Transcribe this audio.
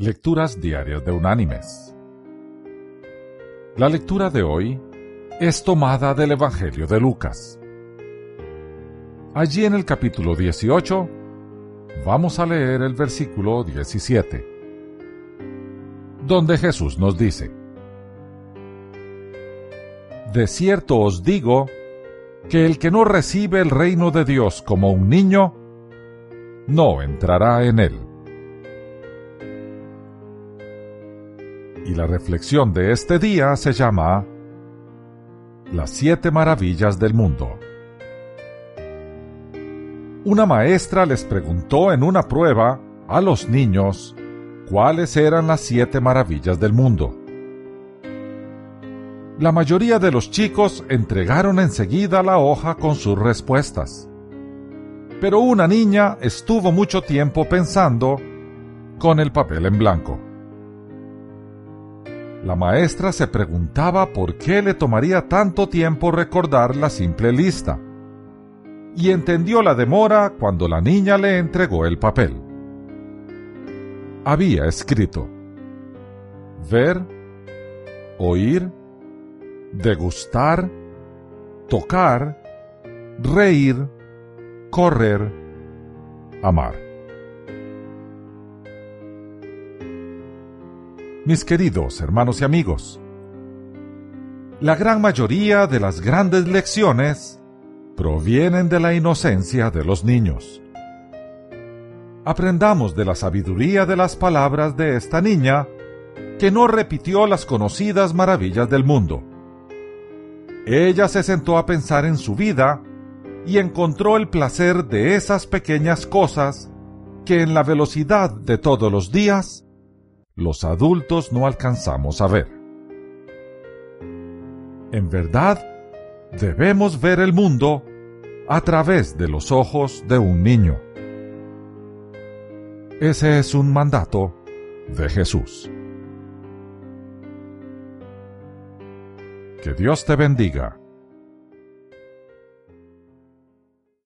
Lecturas Diarias de Unánimes. La lectura de hoy es tomada del Evangelio de Lucas. Allí en el capítulo 18 vamos a leer el versículo 17, donde Jesús nos dice, De cierto os digo que el que no recibe el reino de Dios como un niño, no entrará en él. Y la reflexión de este día se llama Las siete maravillas del mundo. Una maestra les preguntó en una prueba a los niños cuáles eran las siete maravillas del mundo. La mayoría de los chicos entregaron enseguida la hoja con sus respuestas. Pero una niña estuvo mucho tiempo pensando con el papel en blanco. La maestra se preguntaba por qué le tomaría tanto tiempo recordar la simple lista, y entendió la demora cuando la niña le entregó el papel. Había escrito ver, oír, degustar, tocar, reír, correr, amar. Mis queridos hermanos y amigos. La gran mayoría de las grandes lecciones provienen de la inocencia de los niños. Aprendamos de la sabiduría de las palabras de esta niña que no repitió las conocidas maravillas del mundo. Ella se sentó a pensar en su vida y encontró el placer de esas pequeñas cosas que en la velocidad de todos los días los adultos no alcanzamos a ver. En verdad, debemos ver el mundo a través de los ojos de un niño. Ese es un mandato de Jesús. Que Dios te bendiga.